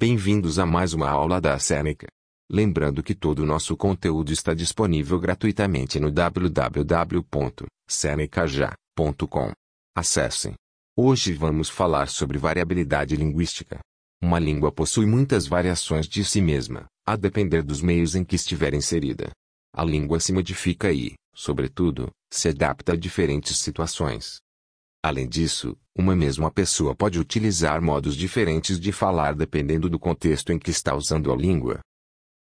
Bem-vindos a mais uma aula da Seneca. Lembrando que todo o nosso conteúdo está disponível gratuitamente no www.senecaja.com. Acessem. Hoje vamos falar sobre variabilidade linguística. Uma língua possui muitas variações de si mesma, a depender dos meios em que estiver inserida. A língua se modifica e, sobretudo, se adapta a diferentes situações. Além disso, uma mesma pessoa pode utilizar modos diferentes de falar dependendo do contexto em que está usando a língua.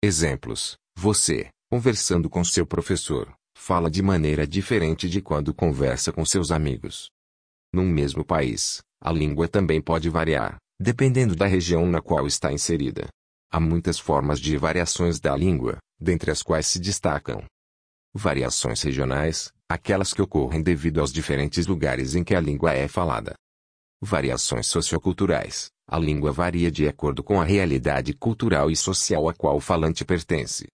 Exemplos: você, conversando com seu professor, fala de maneira diferente de quando conversa com seus amigos. Num mesmo país, a língua também pode variar, dependendo da região na qual está inserida. Há muitas formas de variações da língua, dentre as quais se destacam variações regionais, aquelas que ocorrem devido aos diferentes lugares em que a língua é falada. Variações socioculturais. A língua varia de acordo com a realidade cultural e social a qual o falante pertence.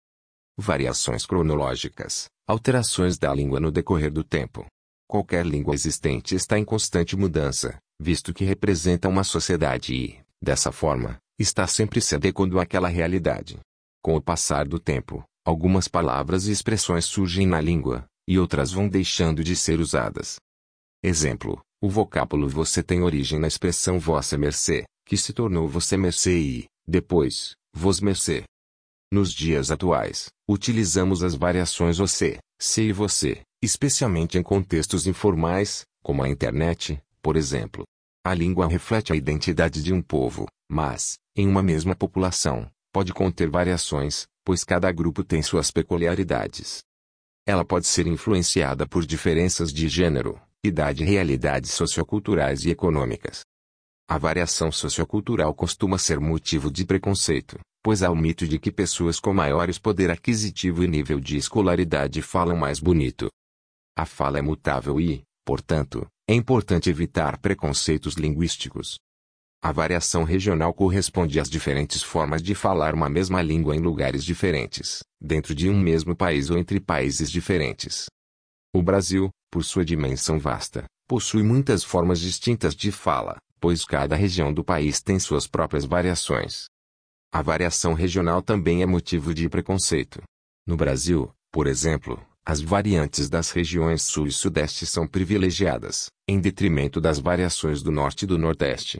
Variações cronológicas. Alterações da língua no decorrer do tempo. Qualquer língua existente está em constante mudança, visto que representa uma sociedade e, dessa forma, está sempre se adequando àquela realidade. Com o passar do tempo, algumas palavras e expressões surgem na língua, e outras vão deixando de ser usadas. Exemplo: o vocábulo você tem origem na expressão vossa mercê, que se tornou você mercê e, depois, vos mercê. Nos dias atuais, utilizamos as variações você, se e você, especialmente em contextos informais, como a internet, por exemplo. A língua reflete a identidade de um povo, mas, em uma mesma população, pode conter variações, pois cada grupo tem suas peculiaridades. Ela pode ser influenciada por diferenças de gênero, idade e realidades socioculturais e econômicas. A variação sociocultural costuma ser motivo de preconceito, pois há o mito de que pessoas com maiores poder aquisitivo e nível de escolaridade falam mais bonito. A fala é mutável e, portanto, é importante evitar preconceitos linguísticos. A variação regional corresponde às diferentes formas de falar uma mesma língua em lugares diferentes, dentro de um mesmo país ou entre países diferentes. O Brasil, por sua dimensão vasta, possui muitas formas distintas de fala, pois cada região do país tem suas próprias variações. A variação regional também é motivo de preconceito. No Brasil, por exemplo, as variantes das regiões sul e sudeste são privilegiadas, em detrimento das variações do norte e do nordeste.